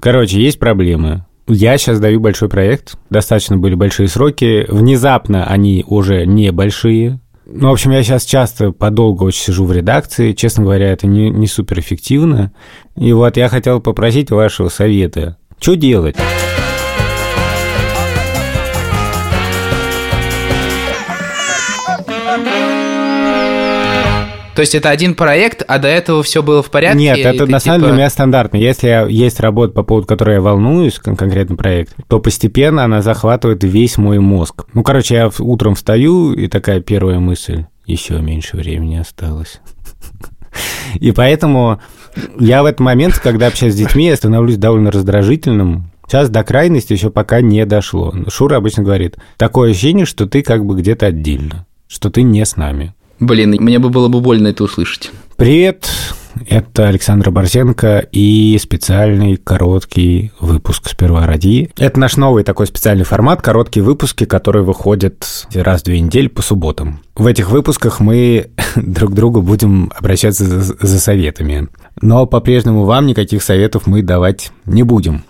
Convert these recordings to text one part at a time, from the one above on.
Короче, есть проблемы. Я сейчас даю большой проект, достаточно были большие сроки. Внезапно они уже небольшие. Ну, в общем, я сейчас часто подолгу очень сижу в редакции. Честно говоря, это не, не супер эффективно. И вот я хотел попросить вашего совета. Что делать? То есть это один проект, а до этого все было в порядке? Нет, это на самом деле типа... для меня стандартно. Если есть работа, по поводу которой я волнуюсь, конкретно проект, то постепенно она захватывает весь мой мозг. Ну, короче, я утром встаю, и такая первая мысль, еще меньше времени осталось. И поэтому я в этот момент, когда общаюсь с детьми, я становлюсь довольно раздражительным, Сейчас до крайности еще пока не дошло. Шура обычно говорит, такое ощущение, что ты как бы где-то отдельно, что ты не с нами. Блин, мне бы было бы больно это услышать. Привет, это Александр Борзенко и специальный короткий выпуск «Сперва ради». Это наш новый такой специальный формат, короткие выпуски, которые выходят раз в две недели по субботам. В этих выпусках мы друг к другу будем обращаться за, за советами. Но по-прежнему вам никаких советов мы давать не будем.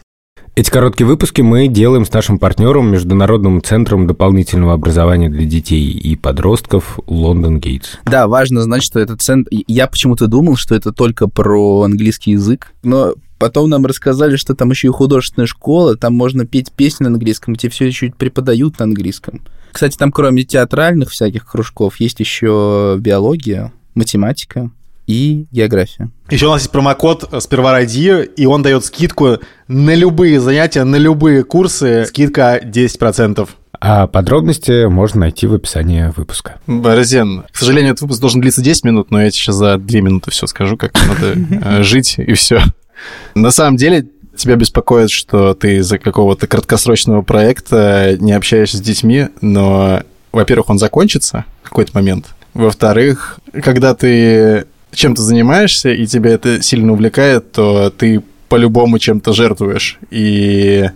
Эти короткие выпуски мы делаем с нашим партнером, Международным центром дополнительного образования для детей и подростков Лондон Гейтс. Да, важно знать, что этот центр... Я почему-то думал, что это только про английский язык, но Потом нам рассказали, что там еще и художественная школа, там можно петь песни на английском, тебе все еще преподают на английском. Кстати, там кроме театральных всяких кружков есть еще биология, математика, и география. Еще у нас есть промокод «Сперва ради», и он дает скидку на любые занятия, на любые курсы. Скидка 10%. А подробности можно найти в описании выпуска. Борзен, к сожалению, этот выпуск должен длиться 10 минут, но я сейчас за 2 минуты все скажу, как надо э, жить, и все. На самом деле, тебя беспокоит, что ты из-за какого-то краткосрочного проекта не общаешься с детьми, но, во-первых, он закончится в какой-то момент. Во-вторых, когда ты чем то занимаешься, и тебя это сильно увлекает, то ты по-любому чем-то жертвуешь. И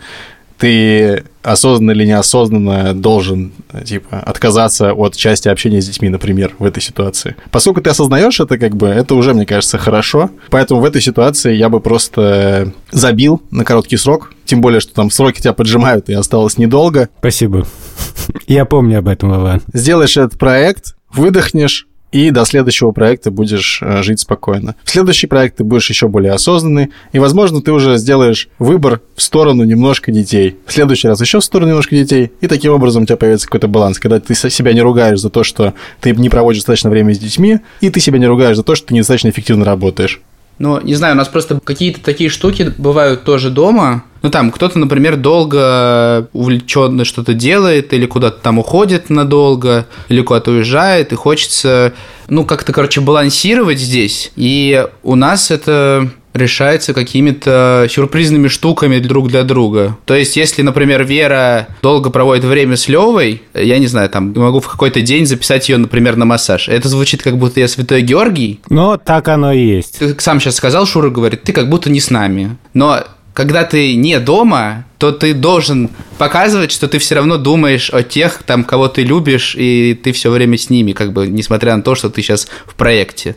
ты осознанно или неосознанно должен, типа, отказаться от части общения с детьми, например, в этой ситуации. Поскольку ты осознаешь это, как бы, это уже, мне кажется, хорошо. Поэтому в этой ситуации я бы просто забил на короткий срок. Тем более, что там сроки тебя поджимают, и осталось недолго. Спасибо. Я помню об этом, Иван. Сделаешь этот проект, выдохнешь, и до следующего проекта будешь э, жить спокойно. В следующий проект ты будешь еще более осознанный, и, возможно, ты уже сделаешь выбор в сторону немножко детей. В следующий раз еще в сторону немножко детей, и таким образом у тебя появится какой-то баланс, когда ты себя не ругаешь за то, что ты не проводишь достаточно времени с детьми, и ты себя не ругаешь за то, что ты недостаточно эффективно работаешь. Ну, не знаю, у нас просто какие-то такие штуки бывают тоже дома. Ну, там, кто-то, например, долго увлеченно что-то делает, или куда-то там уходит надолго, или куда-то уезжает, и хочется, ну, как-то, короче, балансировать здесь. И у нас это решается какими-то сюрпризными штуками друг для друга. То есть, если, например, Вера долго проводит время с Левой, я не знаю, там, могу в какой-то день записать ее, например, на массаж. Это звучит, как будто я святой Георгий. Но так оно и есть. Ты сам сейчас сказал, Шура говорит, ты как будто не с нами. Но когда ты не дома, то ты должен показывать, что ты все равно думаешь о тех, там, кого ты любишь, и ты все время с ними, как бы, несмотря на то, что ты сейчас в проекте.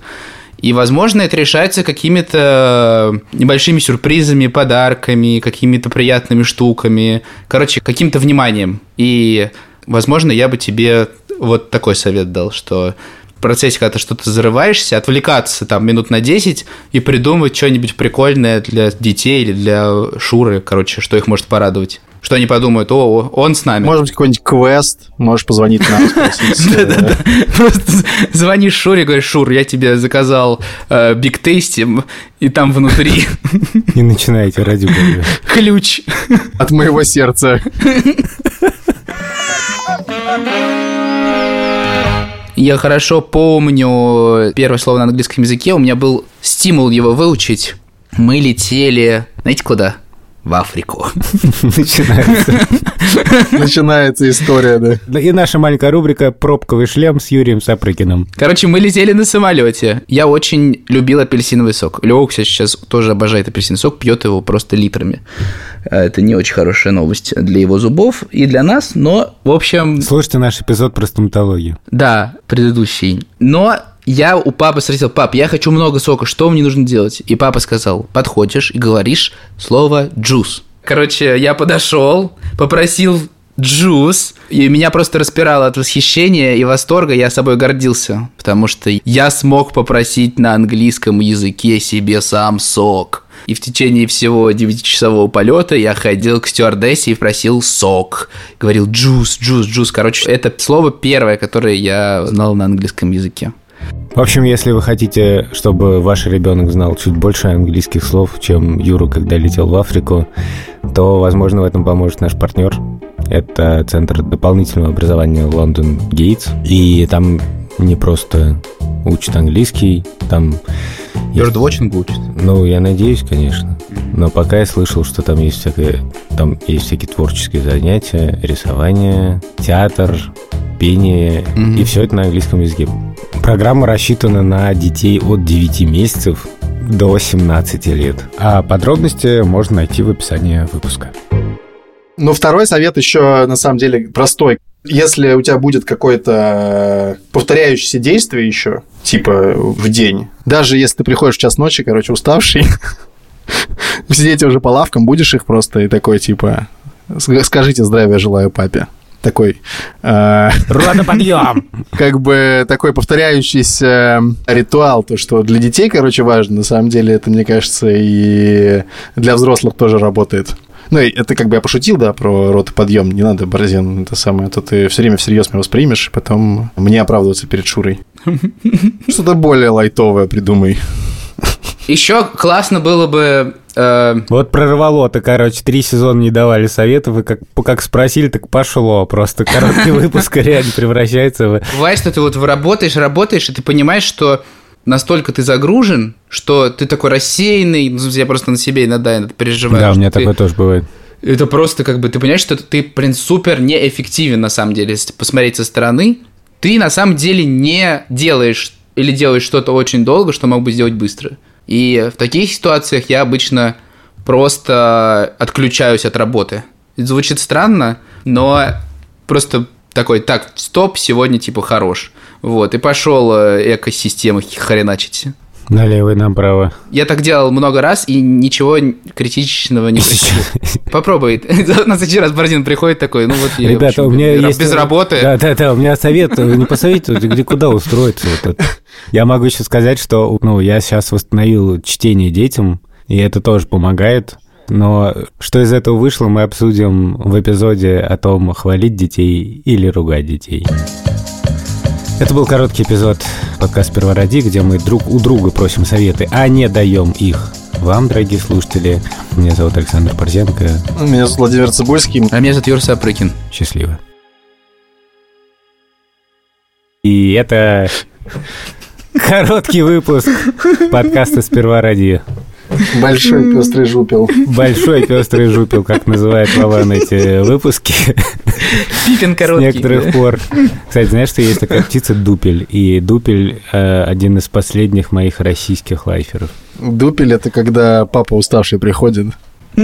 И, возможно, это решается какими-то небольшими сюрпризами, подарками, какими-то приятными штуками, короче, каким-то вниманием. И, возможно, я бы тебе вот такой совет дал, что процессе, когда ты что-то зарываешься, отвлекаться там минут на 10 и придумать что-нибудь прикольное для детей или для Шуры, короче, что их может порадовать что они подумают, о, он с нами. Может быть, какой-нибудь квест, можешь позвонить нам, Да-да-да, просто звонишь Шуре, говоришь, Шур, я тебе заказал Биг Тейсти, и там внутри... И начинаете, ради бога. Ключ. От моего сердца. Я хорошо помню первое слово на английском языке, у меня был стимул его выучить. Мы летели, знаете куда? В Африку. Начинается. Начинается история, да. И наша маленькая рубрика «Пробковый шлем» с Юрием Сапрыкиным. Короче, мы летели на самолете. Я очень любил апельсиновый сок. Кстати, сейчас тоже обожает апельсиновый сок, пьет его просто литрами. А, это не очень хорошая новость для его зубов и для нас, но, в общем... Слушайте наш эпизод про стоматологию. Да, предыдущий. Но я у папы спросил, пап, я хочу много сока, что мне нужно делать? И папа сказал, подходишь и говоришь слово «juice». Короче, я подошел, попросил juice, и меня просто распирало от восхищения и восторга, я собой гордился, потому что я смог попросить на английском языке себе сам сок. И в течение всего 9-часового полета я ходил к стюардессе и просил сок. Говорил джус, джус, джус. Короче, это слово первое, которое я знал на английском языке. В общем, если вы хотите, чтобы ваш ребенок знал чуть больше английских слов, чем Юра, когда летел в Африку, то, возможно, в этом поможет наш партнер. Это Центр дополнительного образования Лондон Гейтс. И там не просто учат английский, там... Бёрдвотчинг учат? Ну, я надеюсь, конечно. Но пока я слышал, что там есть всякое... Там есть всякие творческие занятия, рисование, театр, пение, mm-hmm. и все это на английском языке. Программа рассчитана на детей от 9 месяцев до 17 лет. А подробности можно найти в описании выпуска. Ну, второй совет еще, на самом деле, простой. Если у тебя будет какое-то повторяющееся действие еще, типа в день, даже если ты приходишь в час ночи, короче, уставший, сидите уже по лавкам, будешь их просто и такой, типа, скажите здравия желаю папе такой... Э, подъем Как бы такой повторяющийся ритуал, то, что для детей, короче, важно. На самом деле это, мне кажется, и для взрослых тоже работает. Ну, это как бы я пошутил, да, про рот и подъем. Не надо, Борзен, это самое. То ты все время всерьез меня воспримешь, и потом мне оправдываться перед Шурой. Что-то более лайтовое придумай. Еще классно было бы Э... Вот прорвало-то, короче, три сезона не давали советов, и как, как спросили, так пошло. Просто короткий выпуск реально превращается в... Бывает, что ты вот работаешь, работаешь, и ты понимаешь, что настолько ты загружен, что ты такой рассеянный, ну, я просто на себе иногда переживаю. Да, у меня такое тоже бывает. Это просто как бы, ты понимаешь, что ты, блин, супер неэффективен на самом деле, если посмотреть со стороны. Ты на самом деле не делаешь или делаешь что-то очень долго, что мог бы сделать быстро. И в таких ситуациях я обычно просто отключаюсь от работы. Это звучит странно, но просто такой, так, стоп, сегодня типа хорош. Вот, и пошел э, экосистему хреначить. Налево и направо. Я так делал много раз, и ничего критичного не происходит. Попробуй. На следующий раз Борзин приходит такой, ну вот я Ребята, у меня есть... Без работы. Да, да, да, у меня совет, не посоветуйте, где куда устроиться. Я могу еще сказать, что ну, я сейчас восстановил чтение детям, и это тоже помогает. Но что из этого вышло, мы обсудим в эпизоде о том, хвалить детей или ругать детей. Это был короткий эпизод подкаста «Первороди», где мы друг у друга просим советы, а не даем их вам, дорогие слушатели. Меня зовут Александр Борзенко. Меня зовут Владимир Цибульский. А меня зовут Юр Сапрыкин. Счастливо. И это короткий выпуск подкаста «Сперва ради». Большой пестрый жупел. Большой пестрый жупел, как называет Вован эти выпуски. Пипин короткий. С некоторых пор. Кстати, знаешь, что есть такая птица дупель? И дупель э, один из последних моих российских лайферов. Дупель — это когда папа уставший приходит.